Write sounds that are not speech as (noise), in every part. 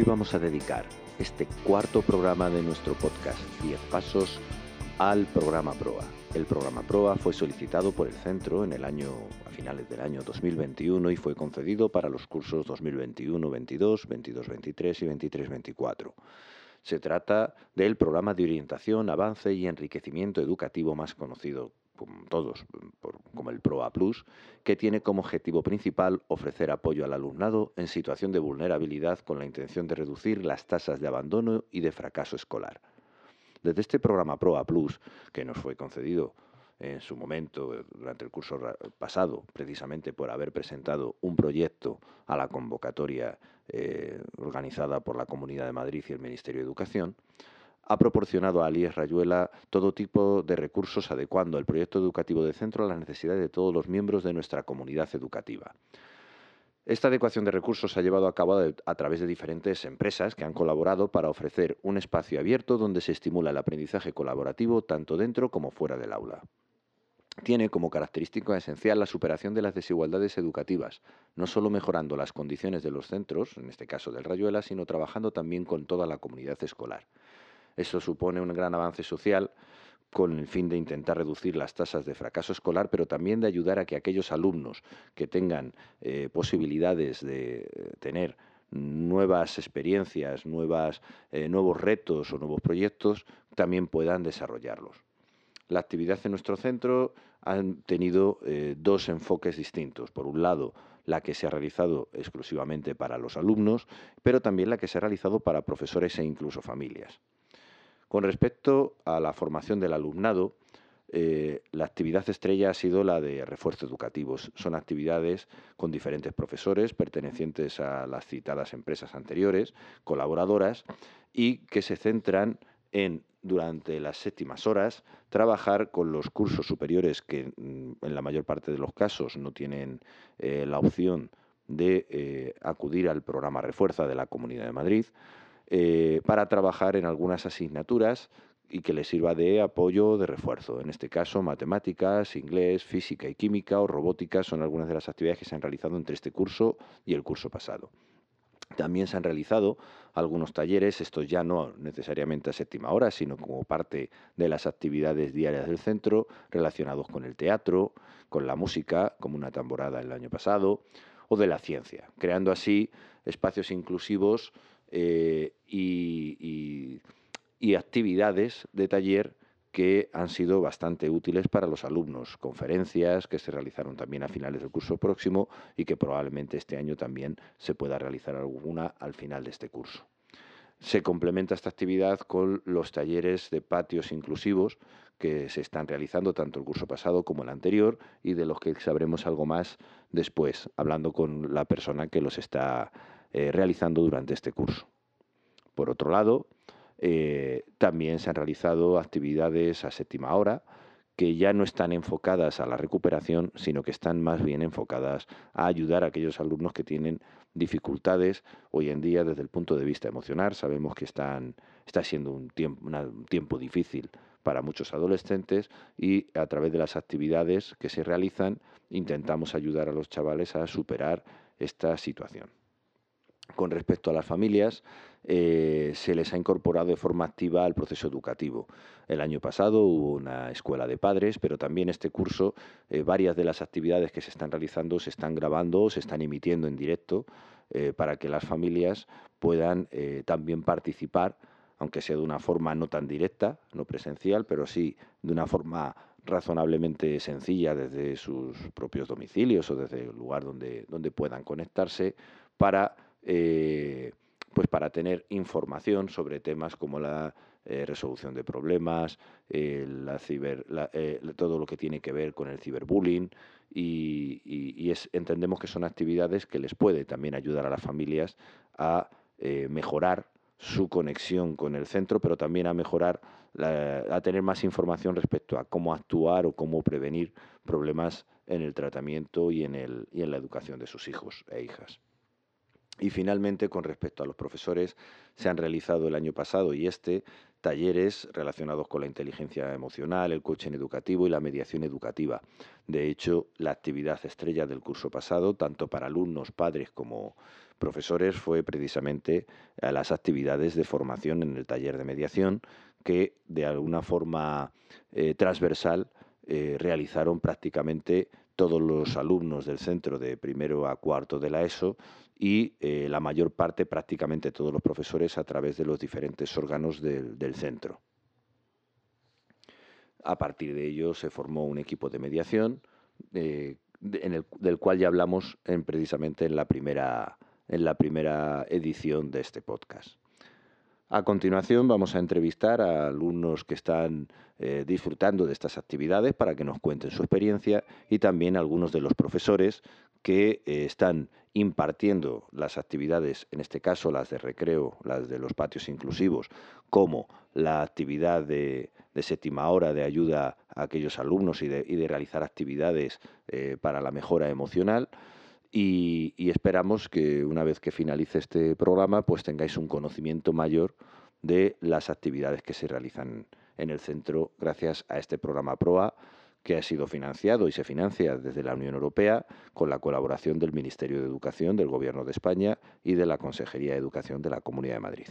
Hoy vamos a dedicar este cuarto programa de nuestro podcast 10 Pasos al programa PROA. El programa PROA fue solicitado por el centro en el año a finales del año 2021 y fue concedido para los cursos 2021-22, 22-23 y 23-24. Se trata del programa de orientación, avance y enriquecimiento educativo más conocido como todos, como el PROA Plus, que tiene como objetivo principal ofrecer apoyo al alumnado en situación de vulnerabilidad con la intención de reducir las tasas de abandono y de fracaso escolar. Desde este programa PROA Plus, que nos fue concedido en su momento, durante el curso pasado, precisamente por haber presentado un proyecto a la convocatoria eh, organizada por la Comunidad de Madrid y el Ministerio de Educación, ha proporcionado a Alies Rayuela todo tipo de recursos adecuando el proyecto educativo de centro a las necesidades de todos los miembros de nuestra comunidad educativa. Esta adecuación de recursos se ha llevado a cabo a través de diferentes empresas que han colaborado para ofrecer un espacio abierto donde se estimula el aprendizaje colaborativo tanto dentro como fuera del aula. Tiene como característica esencial la superación de las desigualdades educativas, no solo mejorando las condiciones de los centros, en este caso del Rayuela, sino trabajando también con toda la comunidad escolar. Eso supone un gran avance social con el fin de intentar reducir las tasas de fracaso escolar, pero también de ayudar a que aquellos alumnos que tengan eh, posibilidades de eh, tener nuevas experiencias, eh, nuevos retos o nuevos proyectos, también puedan desarrollarlos. La actividad en nuestro centro ha tenido dos enfoques distintos. Por un lado, la que se ha realizado exclusivamente para los alumnos, pero también la que se ha realizado para profesores e incluso familias. Con respecto a la formación del alumnado, eh, la actividad estrella ha sido la de refuerzo educativos. Son actividades con diferentes profesores pertenecientes a las citadas empresas anteriores, colaboradoras, y que se centran en, durante las séptimas horas, trabajar con los cursos superiores que mm, en la mayor parte de los casos no tienen eh, la opción de eh, acudir al programa Refuerza de la Comunidad de Madrid, eh, para trabajar en algunas asignaturas y que les sirva de apoyo de refuerzo. En este caso, matemáticas, inglés, física y química o robótica son algunas de las actividades que se han realizado entre este curso y el curso pasado. También se han realizado algunos talleres, estos ya no necesariamente a séptima hora, sino como parte de las actividades diarias del centro, relacionados con el teatro, con la música, como una tamborada el año pasado, o de la ciencia, creando así espacios inclusivos eh, y, actividades de taller que han sido bastante útiles para los alumnos, conferencias que se realizaron también a finales del curso próximo y que probablemente este año también se pueda realizar alguna al final de este curso. Se complementa esta actividad con los talleres de patios inclusivos que se están realizando tanto el curso pasado como el anterior y de los que sabremos algo más después, hablando con la persona que los está eh, realizando durante este curso. Por otro lado, eh, también se han realizado actividades a séptima hora que ya no están enfocadas a la recuperación, sino que están más bien enfocadas a ayudar a aquellos alumnos que tienen dificultades hoy en día desde el punto de vista emocional. Sabemos que están, está siendo un tiempo, un tiempo difícil para muchos adolescentes y a través de las actividades que se realizan intentamos ayudar a los chavales a superar esta situación con respecto a las familias, eh, se les ha incorporado de forma activa al proceso educativo. El año pasado hubo una escuela de padres, pero también este curso, eh, varias de las actividades que se están realizando se están grabando o se están emitiendo en directo eh, para que las familias puedan también participar, aunque sea de una forma no tan directa, no presencial, pero sí de una forma razonablemente sencilla desde sus propios domicilios o desde el lugar donde, donde puedan conectarse para eh, pues para tener información sobre temas como la eh, resolución de problemas, eh, la ciber, todo lo que tiene que ver con el ciberbullying y, entendemos que son actividades que les puede también ayudar a las familias a mejorar su conexión con el centro, pero también a mejorar, a tener más información respecto a cómo actuar o cómo prevenir problemas en el tratamiento y en, el, y en la educación de sus hijos e hijas. Y finalmente, con respecto a los profesores, se han realizado el año pasado y este talleres relacionados con la inteligencia emocional, el coaching educativo y la mediación educativa. De hecho, la actividad estrella del curso pasado, tanto para alumnos, padres como profesores fue precisamente a las actividades de formación en el taller de mediación que de alguna forma eh, transversal eh, realizaron prácticamente todos los alumnos del centro de primero a cuarto de la ESO y eh, la mayor parte, prácticamente todos los profesores, a través de los diferentes órganos del, centro. A partir de ello se formó un equipo de mediación el, del cual ya hablamos en, precisamente en la, primera, en la primera edición de este podcast. A continuación vamos a entrevistar a alumnos que están eh, disfrutando de estas actividades para que nos cuenten su experiencia y también algunos de los profesores que eh, están impartiendo las actividades, en este caso las de recreo, las de los patios inclusivos, como la actividad de, séptima hora de ayuda a aquellos alumnos y de, realizar actividades eh, para la mejora emocional. Y, esperamos que una vez que finalice este programa, pues tengáis un conocimiento mayor de las actividades que se realizan en el centro gracias a este programa PROA que ha sido financiado y se financia desde la Unión Europea con la colaboración del Ministerio de Educación del Gobierno de España y de la Consejería de Educación de la Comunidad de Madrid.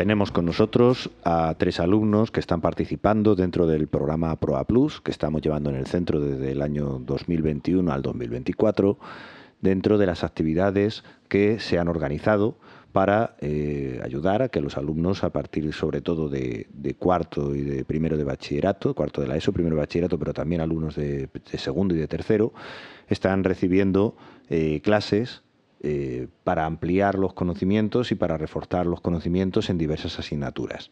Tenemos con nosotros a tres alumnos que están participando dentro del programa PROA Plus, que estamos llevando en el centro desde el año 2021 al 2024, dentro de las actividades que se han organizado para eh, ayudar a que los alumnos, a partir sobre todo de, cuarto y de primero de bachillerato, cuarto de la ESO, primero de bachillerato, pero también alumnos de, segundo y de tercero, están recibiendo eh, clases eh, para ampliar los conocimientos y para reforzar los conocimientos en diversas asignaturas.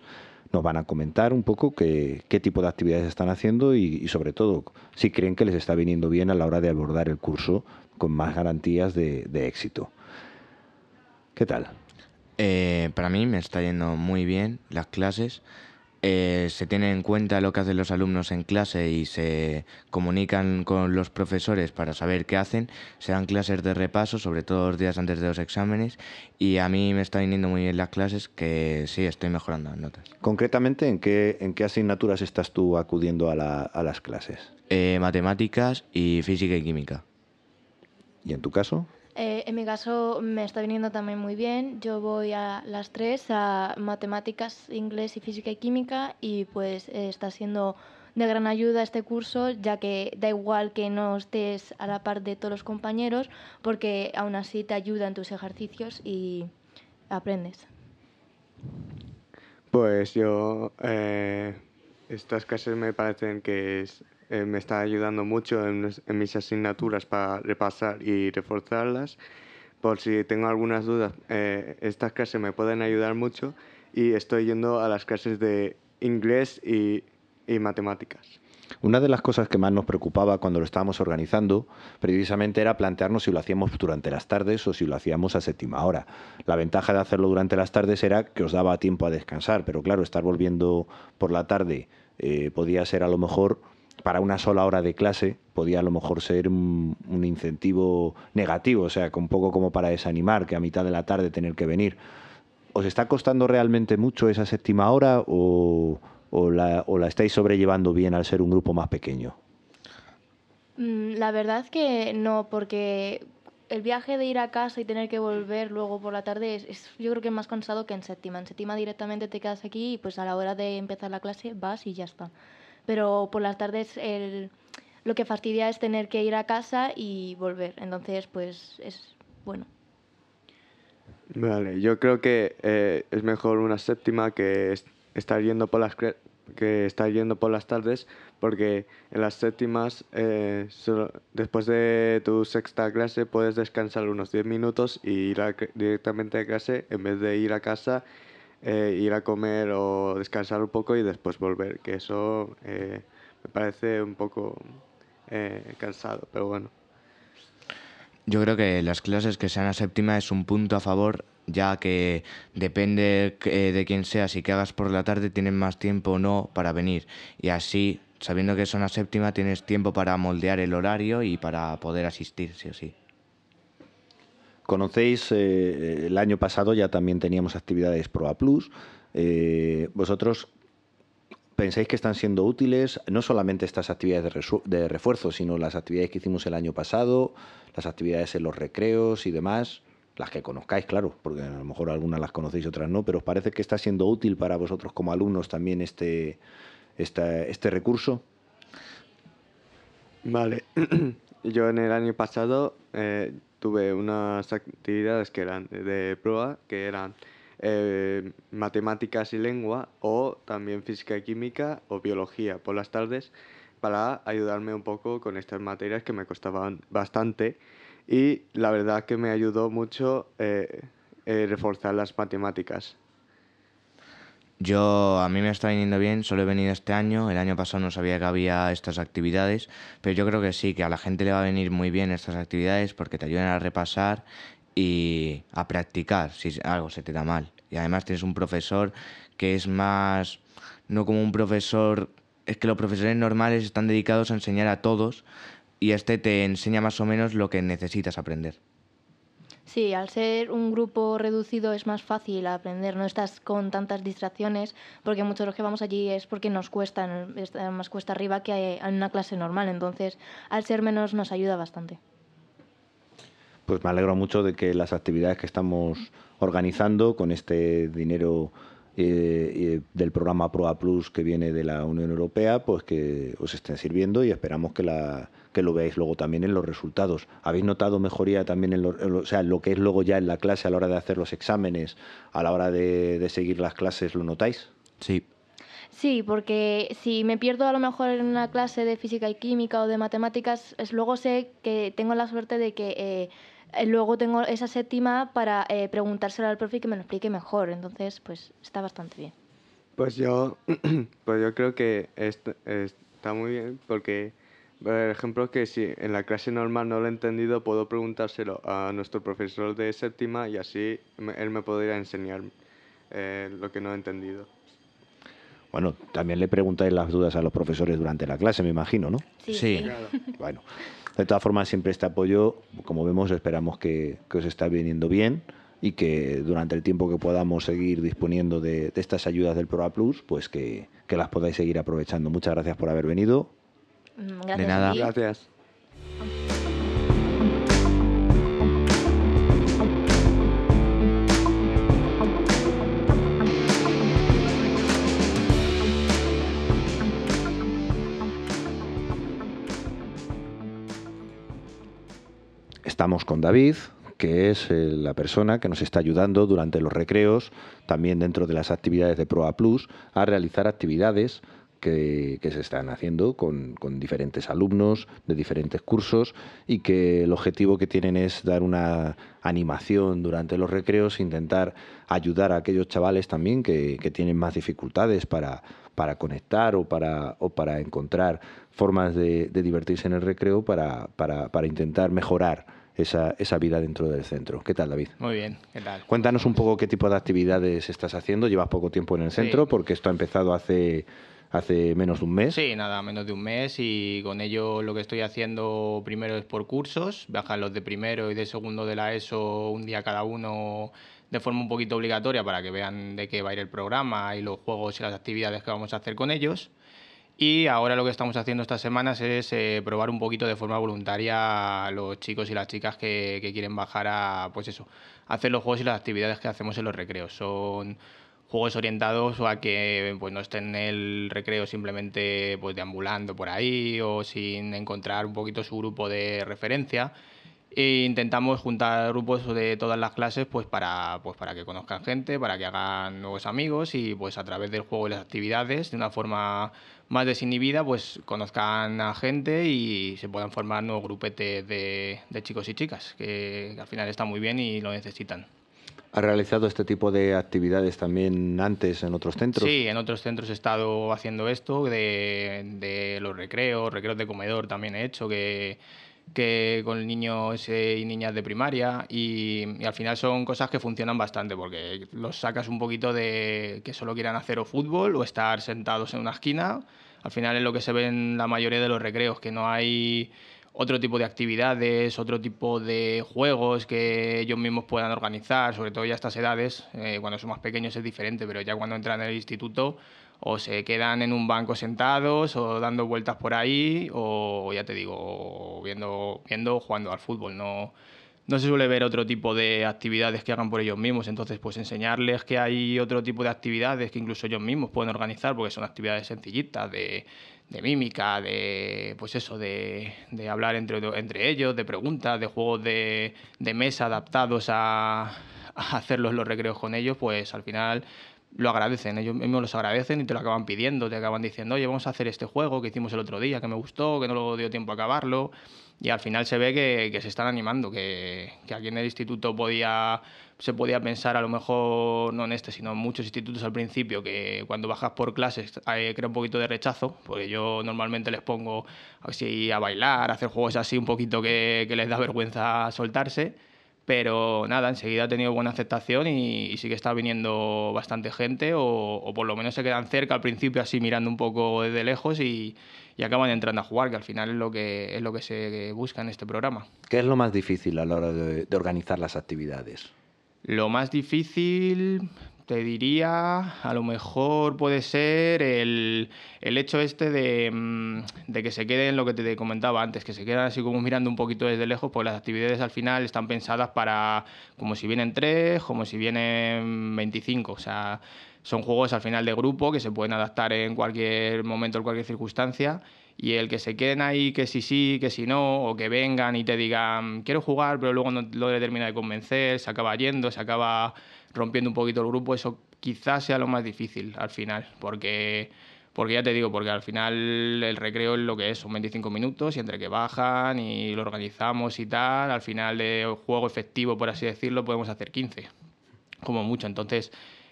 Nos van a comentar un poco qué, tipo de actividades están haciendo y, sobre todo si creen que les está viniendo bien a la hora de abordar el curso con más garantías de, éxito. ¿Qué tal? Eh, para mí me está yendo muy bien las clases. Eh, se tiene en cuenta lo que hacen los alumnos en clase y se comunican con los profesores para saber qué hacen. Se dan clases de repaso, sobre todo los días antes de los exámenes, y a mí me está viniendo muy bien las clases, que sí, estoy mejorando las notas. Concretamente, ¿en qué, en qué asignaturas estás tú acudiendo a, las clases? Eh, matemáticas y física y química. ¿Y en tu caso? Eh, en mi caso me está viniendo también muy bien. Yo voy a las tres, a matemáticas, inglés y física y química, y pues está siendo de gran ayuda este curso, ya que da igual que no estés a la par de todos los compañeros, porque aún así te ayuda en tus ejercicios y aprendes. Pues yo, eh, estas clases me parecen que es eh, me está ayudando mucho en, mis asignaturas para repasar y reforzarlas. Por si tengo algunas dudas, eh, estas clases me pueden ayudar mucho y estoy yendo a las clases de inglés y, y matemáticas. Una de las cosas que más nos preocupaba cuando lo estábamos organizando precisamente era plantearnos si lo hacíamos durante las tardes o si lo hacíamos a séptima hora. La ventaja de hacerlo durante las tardes era que os daba tiempo a descansar, pero claro, estar volviendo por la tarde eh, podía ser a lo mejor para una sola hora de clase podía a lo mejor ser un, incentivo negativo, o sea, un poco como para desanimar que a mitad de la tarde tener que venir. ¿Os está costando realmente mucho esa séptima hora o, la, estáis sobrellevando bien al ser un grupo más pequeño? Mm, la verdad que no, porque el viaje de ir a casa y tener que volver luego por la tarde es, yo creo que es más cansado que en séptima. En séptima directamente te quedas aquí y pues a la hora de empezar la clase vas y ya está pero por las tardes el, lo que fastidia es tener que ir a casa y volver. Entonces, pues es bueno. Vale, yo creo que eh, es mejor una séptima que estar yendo por las que estar yendo por las tardes, porque en las séptimas, eh, después de tu sexta clase, puedes descansar unos 10 minutos y ir directamente a clase en vez de ir a casa eh, ir a comer o descansar un poco y después volver, que eso eh, me parece un poco eh, cansado, pero bueno. Yo creo que las clases que sean a séptima es un punto a favor, ya que depende de quién seas y que hagas por la tarde, tienes más tiempo o no para venir. Y así, sabiendo que son a séptima, tienes tiempo para moldear el horario y para poder asistir, sí o sí. Conocéis, eh, el año pasado ya también teníamos actividades Proa Plus. Eh, vosotros pensáis que están siendo útiles no solamente estas actividades de, refuerzo, sino las actividades que hicimos el año pasado, las actividades en los recreos y demás, las que conozcáis, claro, porque a lo mejor algunas las conocéis, otras no, pero ¿os parece que está siendo útil para vosotros como alumnos también este, este recurso? Vale, (clears throat) yo en el año pasado eh, tuve unas actividades que eran de prueba, que eran eh, matemáticas y lengua o también física y química o biología por las tardes para ayudarme un poco con estas materias que me costaban bastante y la verdad que me ayudó mucho eh, eh, reforzar las matemáticas. Yo, a mí me está viniendo bien, solo he venido este año, el año pasado no sabía que había estas actividades, pero yo creo que sí, que a la gente le va a venir muy bien estas actividades porque te ayudan a repasar y a practicar si algo se te da mal. Y además tienes un profesor que es más, no como un profesor, es que los profesores normales están dedicados a enseñar a todos y este te enseña más o menos lo que necesitas aprender. Sí, al ser un grupo reducido es más fácil aprender, no estás con tantas distracciones, porque muchos de los que vamos allí es porque nos cuesta, más cuesta arriba que en una clase normal, entonces al ser menos nos ayuda bastante. Pues me alegro mucho de que las actividades que estamos organizando con este dinero eh, eh, del programa ProA Plus que viene de la Unión Europea, pues que os estén sirviendo y esperamos que, la, que lo veáis luego también en los resultados. ¿Habéis notado mejoría también en lo, o sea, lo que es luego ya en la clase a la hora de hacer los exámenes, a la hora de, de seguir las clases, lo notáis? Sí. Sí, porque si me pierdo a lo mejor en una clase de física y química o de matemáticas, es, luego sé que tengo la suerte de que eh, luego tengo esa séptima para eh, preguntárselo al profe y que me lo explique mejor. Entonces, pues está bastante bien. Pues yo, (clears throat) pues yo creo que está muy bien porque, por ejemplo, que si en la clase normal no lo he entendido, puedo preguntárselo a nuestro profesor de séptima y así él me podría enseñar eh, lo que no he entendido. Bueno, también le preguntáis las dudas a los profesores durante la clase, me imagino, ¿no? Sí. sí. Bueno, de todas formas, siempre este apoyo, como vemos, esperamos que, os está viniendo bien y que durante el tiempo que podamos seguir disponiendo de, estas ayudas del ProA Plus, pues que, que, las podáis seguir aprovechando. Muchas gracias por haber venido. Mm, gracias de nada. Gracias. Estamos con David, que es eh, la persona que nos está ayudando durante los recreos, también dentro de las actividades de Proa Plus, a realizar actividades que, se están haciendo con, diferentes alumnos de diferentes cursos y que el objetivo que tienen es dar una animación durante los recreos, intentar ayudar a aquellos chavales también que, tienen más dificultades para, para conectar o para, o para encontrar formas de, divertirse en el recreo para, para, para intentar mejorar esa, esa vida dentro del centro. ¿Qué tal, David? Muy bien, ¿qué tal? Cuéntanos un poco qué tipo de actividades estás haciendo. Llevas poco tiempo en el centro porque esto ha empezado hace hace menos de un mes. Sí, nada, menos de un mes y con ello lo que estoy haciendo primero es por cursos, viajan los de primero y de segundo de la ESO un día cada uno de forma un poquito obligatoria para que vean de qué va a ir el programa y los juegos y las actividades que vamos a hacer con ellos. Y ahora lo que estamos haciendo estas semanas es eh, probar un poquito de forma voluntaria a los chicos y las chicas que, quieren bajar a, pues eso, hacer los juegos y las actividades que hacemos en los recreos. Son juegos orientados a que pues, no estén en el recreo simplemente pues, deambulando por ahí o sin encontrar un poquito su grupo de referencia. E intentamos juntar grupos de todas las clases pues para, pues para que conozcan gente, para que hagan nuevos amigos y pues a través del juego y las actividades de una forma más desinhibida, pues conozcan a gente y se puedan formar nuevos grupetes de, chicos y chicas, que, al final está muy bien y lo necesitan. ¿Ha realizado este tipo de actividades también antes en otros centros? Sí, en otros centros he estado haciendo esto, de, los recreos, recreos de comedor también he hecho, que, que con niños y niñas de primaria y, al final son cosas que funcionan bastante porque los sacas un poquito de que solo quieran hacer fútbol o estar sentados en una esquina. Al final es lo que se ve en la mayoría de los recreos, que no hay otro tipo de actividades, otro tipo de juegos que ellos mismos puedan organizar, sobre todo ya a estas edades, eh, cuando son más pequeños es diferente, pero ya cuando entran en el instituto o se quedan en un banco sentados o dando vueltas por ahí o ya te digo, viendo, viendo jugando al fútbol, no no se suele ver otro tipo de actividades que hagan por ellos mismos. Entonces, pues enseñarles que hay otro tipo de actividades que incluso ellos mismos pueden organizar, porque son actividades sencillitas de, mímica, de pues eso, de, hablar entre, entre ellos, de preguntas, de juegos de, mesa adaptados a, a hacerlos los recreos con ellos, pues al final lo agradecen, ellos mismos los agradecen y te lo acaban pidiendo, te acaban diciendo, oye, vamos a hacer este juego que hicimos el otro día, que me gustó, que no lo dio tiempo a acabarlo y al final se ve que, se están animando, que, aquí en el instituto podía, se podía pensar, a lo mejor no en este, sino en muchos institutos al principio, que cuando bajas por clases hay, crea un poquito de rechazo, porque yo normalmente les pongo así a bailar, a hacer juegos así un poquito que, les da vergüenza soltarse. Pero nada, enseguida ha tenido buena aceptación y, sí que está viniendo bastante gente, o, o por lo menos se quedan cerca al principio así mirando un poco desde lejos y, y acaban entrando a jugar, que al final es lo que, es lo que se busca en este programa. ¿Qué es lo más difícil a la hora de, organizar las actividades? Lo más difícil, te diría, a lo mejor puede ser el, hecho este de, mm, de, que se queden lo que te comentaba antes, que se quedan así como mirando un poquito desde lejos, pues las actividades al final están pensadas para como si vienen tres, como si vienen 25, o sea, son juegos al final de grupo que se pueden adaptar en cualquier momento, en cualquier circunstancia. Y el que se queden ahí, que sí, sí, que si no, o que vengan y te digan, quiero jugar, pero luego no lo termina de convencer, se acaba yendo, se acaba rompiendo un poquito el grupo, eso quizás sea lo más difícil al final, porque, porque ya te digo, porque al final el recreo es lo que es, son 25 minutos y entre que bajan y lo organizamos y tal, al final de juego efectivo, por así decirlo, podemos hacer 15, como mucho. Entonces,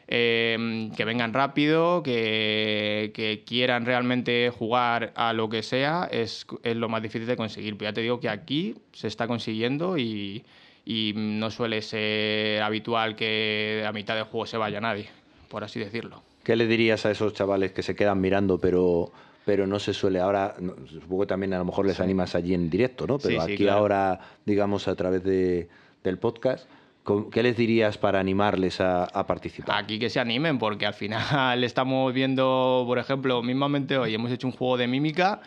Em, que vengan rápido, que, que, quieran realmente jugar a lo que sea, es, es, lo más difícil de conseguir. Pero ya te digo que aquí se está consiguiendo y, y no suele ser habitual que a mitad del juego se vaya nadie, por así decirlo. ¿Qué le dirías a esos chavales que se quedan mirando pero pero no se suele ahora, supongo que también a lo mejor les animas allí en directo, ¿no? Pero aquí ahora, digamos, a través de, del podcast, ¿Qué les dirías para animarles a, participar? Aquí que se animen, porque al final (laughs) estamos viendo, por ejemplo, mismamente hoy hemos hecho un juego de mímica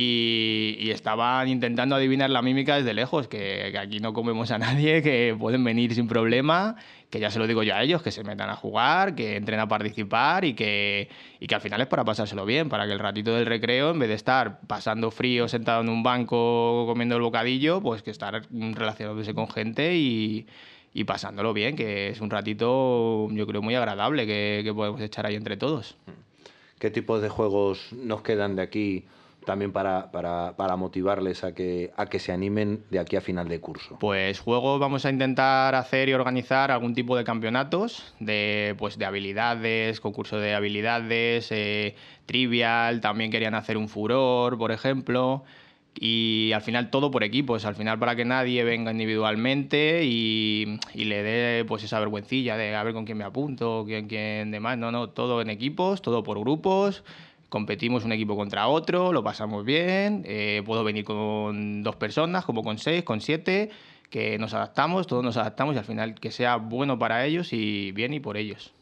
y, estaban intentando adivinar la mímica desde lejos, que, aquí no comemos a nadie, que pueden venir sin problema, que ya se lo digo yo a ellos, que se metan a jugar, que entren a participar y que, y que al final es para pasárselo bien, para que el ratito del recreo, en vez de estar pasando frío sentado en un banco comiendo el bocadillo, pues que estar relacionándose con gente y y pasándolo bien, que es un ratito, yo creo, muy agradable que, podemos echar ahí entre todos. ¿Qué tipos de juegos nos quedan de aquí también para, para, motivarles a que, a que se animen de aquí a final de curso? Pues juegos vamos a intentar hacer y organizar algún tipo de campeonatos de, pues, de habilidades, concurso de habilidades, eh, trivial, también querían hacer un furor, por ejemplo y al final todo por equipos, al final para que nadie venga individualmente y, le dé pues esa vergüencilla de a ver con quién me apunto, quién, quién demás, no, no, todo en equipos, todo por grupos, competimos un equipo contra otro, lo pasamos bien, eh, puedo venir con dos personas, como con seis, con siete, que nos adaptamos, todos nos adaptamos y al final que sea bueno para ellos y bien y por ellos.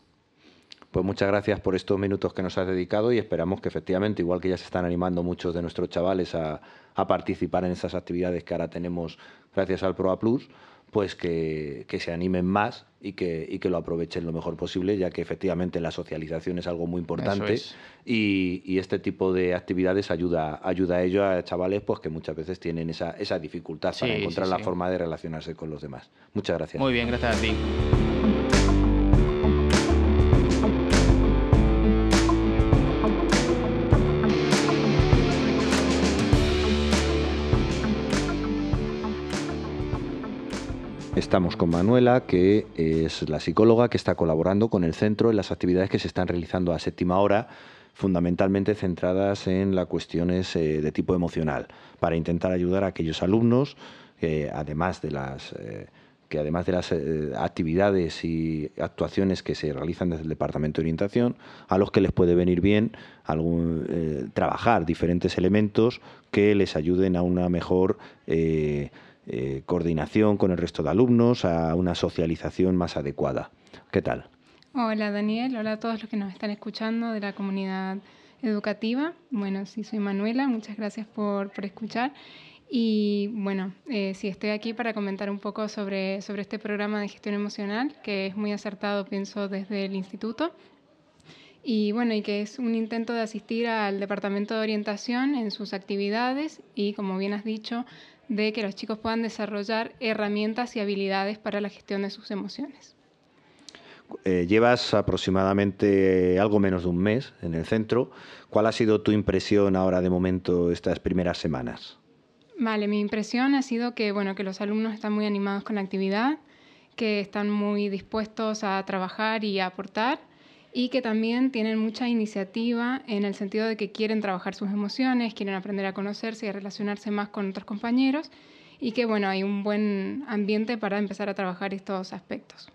Pues muchas gracias por estos minutos que nos has dedicado y esperamos que efectivamente, igual que ya se están animando muchos de nuestros chavales a, participar en esas actividades que ahora tenemos gracias al ProA Plus, pues que, se animen más y que, que, lo aprovechen lo mejor posible, ya que efectivamente la socialización es algo muy importante y, este tipo de actividades ayuda, ayuda a ellos, a chavales pues que muchas veces tienen esa, esa dificultad para encontrar la forma de relacionarse con los demás. Muchas gracias. Muy bien, gracias a ti. Estamos con Manuela, que es la psicóloga que está colaborando con el centro en las actividades que se están realizando a séptima hora, fundamentalmente centradas en las cuestiones eh, de tipo emocional, para intentar ayudar a aquellos alumnos, además de las... Eh, que además de las eh, actividades y actuaciones que se realizan desde el Departamento de Orientación, a los que les puede venir bien algún, trabajar diferentes elementos que les ayuden a una mejor coordinación con el resto de alumnos, a una socialización más adecuada. ¿Qué tal? Hola Daniel, hola a todos los que nos están escuchando de la comunidad educativa. Bueno, sí, soy Manuela, muchas gracias por, por escuchar. Y bueno, eh, sí, estoy aquí para comentar un poco sobre, sobre este programa de gestión emocional, que es muy acertado, pienso, desde el instituto. Y bueno, y que es un intento de asistir al departamento de orientación en sus actividades y, como bien has dicho, de que los chicos puedan desarrollar herramientas y habilidades para la gestión de sus emociones. Eh, llevas aproximadamente algo menos de un mes en el centro. ¿Cuál ha sido tu impresión ahora de momento estas primeras semanas? Vale, mi impresión ha sido que, bueno, que los alumnos están muy animados con la actividad, que están muy dispuestos a trabajar y a aportar y que también tienen mucha iniciativa en el sentido de que quieren trabajar sus emociones, quieren aprender a conocerse y a relacionarse más con otros compañeros y que bueno, hay un buen ambiente para empezar a trabajar estos aspectos.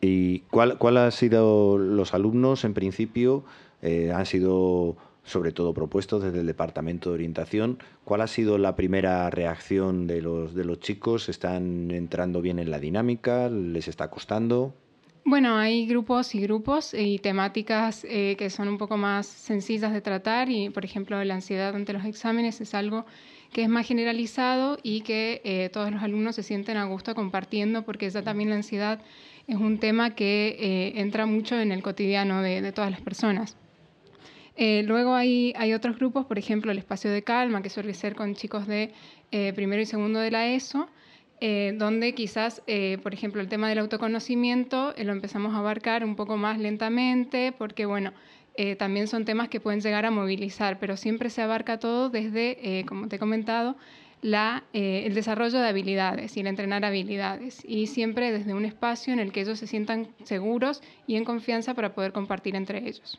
¿Y cuál, cuál han sido los alumnos en principio? Eh, ¿Han sido sobre todo propuestos desde el Departamento de Orientación. ¿Cuál ha sido la primera reacción de los, de los chicos? ¿Están entrando bien en la dinámica? ¿Les está costando? Bueno, hay grupos y grupos y temáticas eh, que son un poco más sencillas de tratar y, por ejemplo, la ansiedad ante los exámenes es algo que es más generalizado y que eh, todos los alumnos se sienten a gusto compartiendo porque ya también la ansiedad es un tema que eh, entra mucho en el cotidiano de, todas las personas. Eh, luego hay, otros grupos, por ejemplo, el espacio de calma, que suele ser con chicos de primero y segundo de la ESO, eh, donde quizás, por ejemplo, el tema del autoconocimiento lo empezamos a abarcar un poco más lentamente, porque, bueno, también son temas que pueden llegar a movilizar, pero siempre se abarca todo desde, como te he comentado, la, el desarrollo de habilidades y el entrenar habilidades, y siempre desde un espacio en el que ellos se sientan seguros y en confianza para poder compartir entre ellos.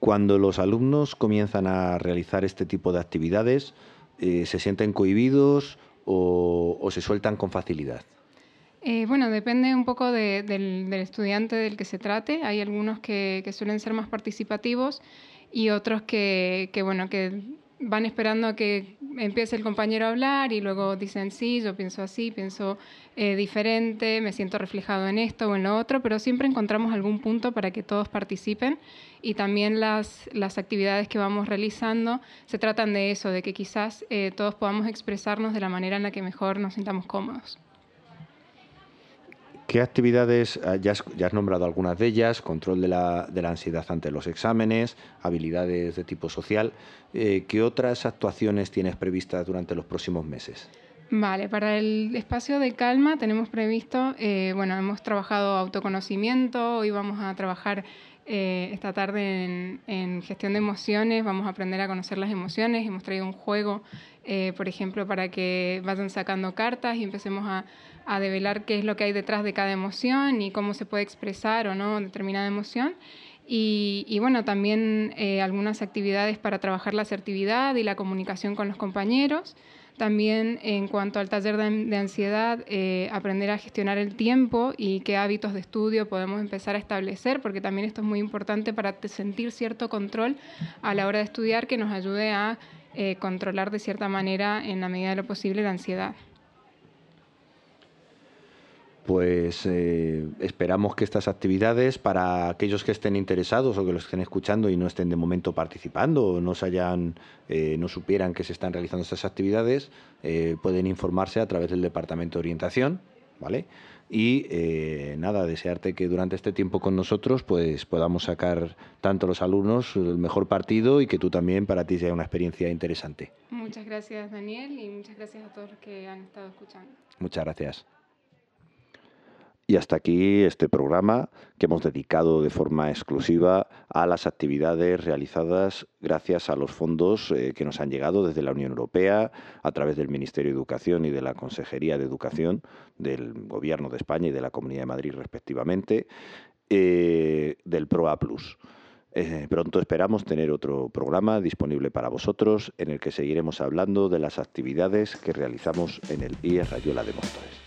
Cuando los alumnos comienzan a realizar este tipo de actividades, eh, ¿se sienten cohibidos o, se sueltan con facilidad? Eh, bueno, depende un poco del, estudiante del que se trate. Hay algunos que, suelen ser más participativos y otros que, que, bueno, que van esperando a que empiece el compañero a hablar y luego dicen, sí, yo pienso así, pienso eh, diferente, me siento reflejado en esto o en lo otro, pero siempre encontramos algún punto para que todos participen y también las, las actividades que vamos realizando se tratan de eso, de que quizás eh, todos podamos expresarnos de la manera en la que mejor nos sintamos cómodos. ¿Qué actividades, ah, ya has, nombrado algunas de ellas, control de la, ansiedad ante los exámenes, habilidades de tipo social, eh, ¿qué otras actuaciones tienes previstas durante los próximos meses? Vale, para el espacio de calma tenemos previsto, eh, bueno, hemos trabajado autoconocimiento, hoy vamos a trabajar eh, esta tarde en, gestión de emociones, vamos a aprender a conocer las emociones, hemos traído un juego, por ejemplo, para que vayan sacando cartas y empecemos a a develar qué es lo que hay detrás de cada emoción y cómo se puede expresar o no determinada emoción. Y, bueno, también eh, algunas actividades para trabajar la asertividad y la comunicación con los compañeros. También en cuanto al taller de, ansiedad, eh, aprender a gestionar el tiempo y qué hábitos de estudio podemos empezar a establecer, porque también esto es muy importante para sentir cierto control a la hora de estudiar que nos ayude a eh, controlar de cierta manera, en la medida de lo posible, la ansiedad pues eh, esperamos que estas actividades, para aquellos que estén interesados o que los estén escuchando y no estén de momento participando o no, se hayan, eh, no supieran que se están realizando estas actividades, eh, pueden informarse a través del Departamento de Orientación, ¿vale? Y nada, desearte que durante este tiempo con nosotros pues podamos sacar tanto los alumnos el mejor partido y que tú también para ti sea una experiencia interesante. Muchas gracias Daniel y muchas gracias a todos los que han estado escuchando. Muchas gracias. Y hasta aquí este programa que hemos dedicado de forma exclusiva a las actividades realizadas gracias a los fondos eh, que nos han llegado desde la Unión Europea a través del Ministerio de Educación y de la Consejería de Educación del Gobierno de España y de la Comunidad de Madrid respectivamente, eh, del PROA Plus. Eh, pronto esperamos tener otro programa disponible para vosotros en el que seguiremos hablando de las actividades que realizamos en el IES Rayuela de Móstoles.